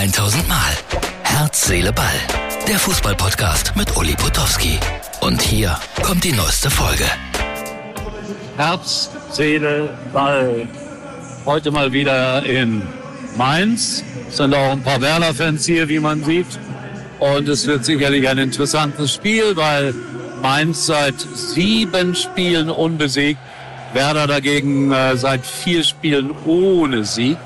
1000 Mal. Herz, Seele, Ball. Der Fußballpodcast mit Uli Potowski. Und hier kommt die neueste Folge. Herz, Seele, Ball. Heute mal wieder in Mainz. Es sind auch ein paar Werder-Fans hier, wie man sieht. Und es wird sicherlich ein interessantes Spiel, weil Mainz seit sieben Spielen unbesiegt. Werder dagegen äh, seit vier Spielen ohne Sieg.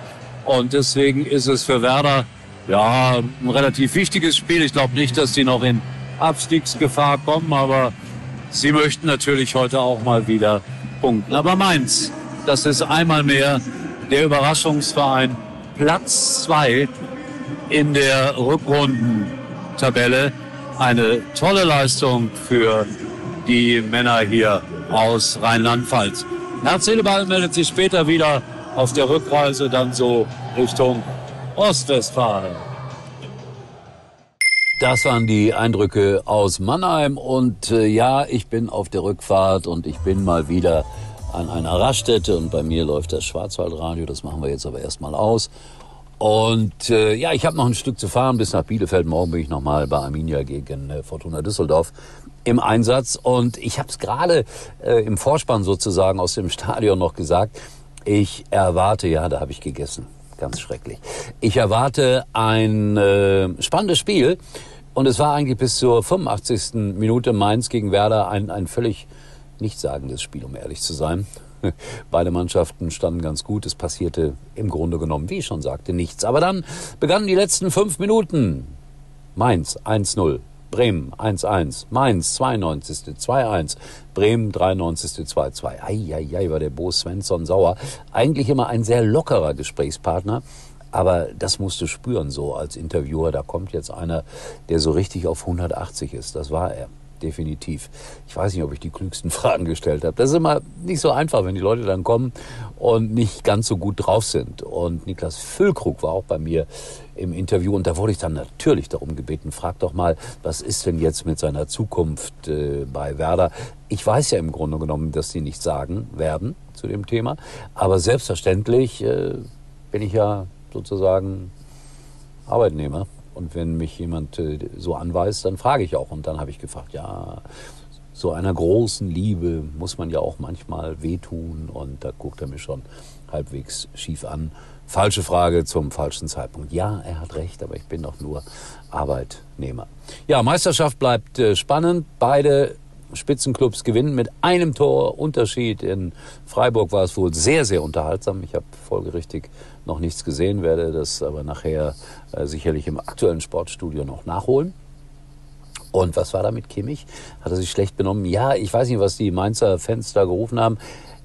Und deswegen ist es für Werder ja ein relativ wichtiges Spiel. Ich glaube nicht, dass sie noch in Abstiegsgefahr kommen, aber sie möchten natürlich heute auch mal wieder punkten. Aber Mainz, das ist einmal mehr der Überraschungsverein Platz zwei in der Rückrundentabelle. Eine tolle Leistung für die Männer hier aus Rheinland-Pfalz. Herz meldet sich später wieder auf der Rückreise dann so Richtung Ostwestfalen. Das waren die Eindrücke aus Mannheim und äh, ja, ich bin auf der Rückfahrt und ich bin mal wieder an einer Raststätte und bei mir läuft das Schwarzwaldradio, das machen wir jetzt aber erstmal aus. Und äh, ja, ich habe noch ein Stück zu fahren bis nach Bielefeld. Morgen bin ich nochmal bei Arminia gegen äh, Fortuna Düsseldorf im Einsatz. Und ich habe es gerade äh, im Vorspann sozusagen aus dem Stadion noch gesagt. Ich erwarte, ja, da habe ich gegessen. Ganz schrecklich. Ich erwarte ein äh, spannendes Spiel. Und es war eigentlich bis zur 85. Minute Mainz gegen Werder ein, ein völlig nichtssagendes Spiel, um ehrlich zu sein. Beide Mannschaften standen ganz gut. Es passierte im Grunde genommen, wie ich schon sagte, nichts. Aber dann begannen die letzten fünf Minuten. Mainz 1-0. Bremen 1-1, Mainz 92. 2-1, Bremen 93. 2-2. Eieiei, war der Bo Svensson sauer. Eigentlich immer ein sehr lockerer Gesprächspartner. Aber das musst du spüren so als Interviewer. Da kommt jetzt einer, der so richtig auf 180 ist. Das war er definitiv. Ich weiß nicht, ob ich die klügsten Fragen gestellt habe. Das ist immer nicht so einfach, wenn die Leute dann kommen und nicht ganz so gut drauf sind. Und Niklas Füllkrug war auch bei mir im Interview und da wurde ich dann natürlich darum gebeten, frag doch mal, was ist denn jetzt mit seiner Zukunft äh, bei Werder? Ich weiß ja im Grunde genommen, dass sie nichts sagen werden zu dem Thema, aber selbstverständlich äh, bin ich ja sozusagen Arbeitnehmer und wenn mich jemand äh, so anweist, dann frage ich auch. Und dann habe ich gefragt, ja, so einer großen Liebe muss man ja auch manchmal wehtun. Und da guckt er mich schon halbwegs schief an. Falsche Frage zum falschen Zeitpunkt. Ja, er hat recht, aber ich bin doch nur Arbeitnehmer. Ja, Meisterschaft bleibt äh, spannend. Beide Spitzenclubs gewinnen mit einem Tor Unterschied. In Freiburg war es wohl sehr, sehr unterhaltsam. Ich habe folgerichtig noch nichts gesehen, werde das aber nachher äh, sicherlich im aktuellen Sportstudio noch nachholen. Und was war da mit Kimmich? Hat er sich schlecht benommen? Ja, ich weiß nicht, was die Mainzer Fans da gerufen haben.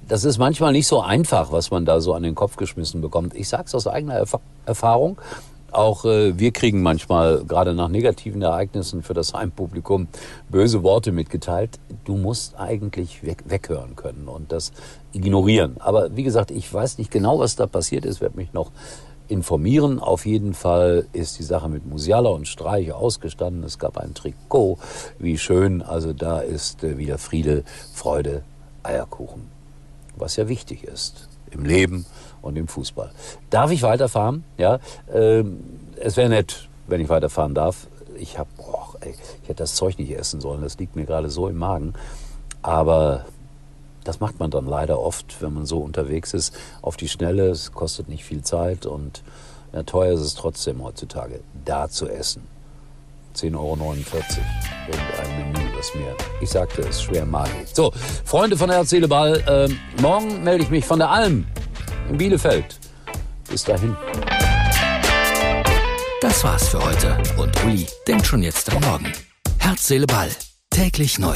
Das ist manchmal nicht so einfach, was man da so an den Kopf geschmissen bekommt. Ich sag's aus eigener Erf Erfahrung. Auch äh, wir kriegen manchmal, gerade nach negativen Ereignissen für das Heimpublikum, böse Worte mitgeteilt. Du musst eigentlich weg, weghören können und das ignorieren. Aber wie gesagt, ich weiß nicht genau, was da passiert ist, werde mich noch informieren. Auf jeden Fall ist die Sache mit Musiala und Streich ausgestanden. Es gab ein Trikot. Wie schön. Also da ist äh, wieder Friede, Freude, Eierkuchen. Was ja wichtig ist im Leben und im Fußball. Darf ich weiterfahren? Ja, ähm, es wäre nett, wenn ich weiterfahren darf. Ich habe, ich hätte das Zeug nicht essen sollen. Das liegt mir gerade so im Magen. Aber das macht man dann leider oft, wenn man so unterwegs ist, auf die Schnelle. Es kostet nicht viel Zeit und ja, teuer ist es trotzdem heutzutage, da zu essen. 10,49 Euro. Irgendein Das mir, ich sagte es, schwer geht. So, Freunde von Herz, Seele, Ball, äh, morgen melde ich mich von der Alm in Bielefeld. Bis dahin. Das war's für heute und Uli denkt schon jetzt am Morgen. Herz, Seele, Ball. Täglich neu.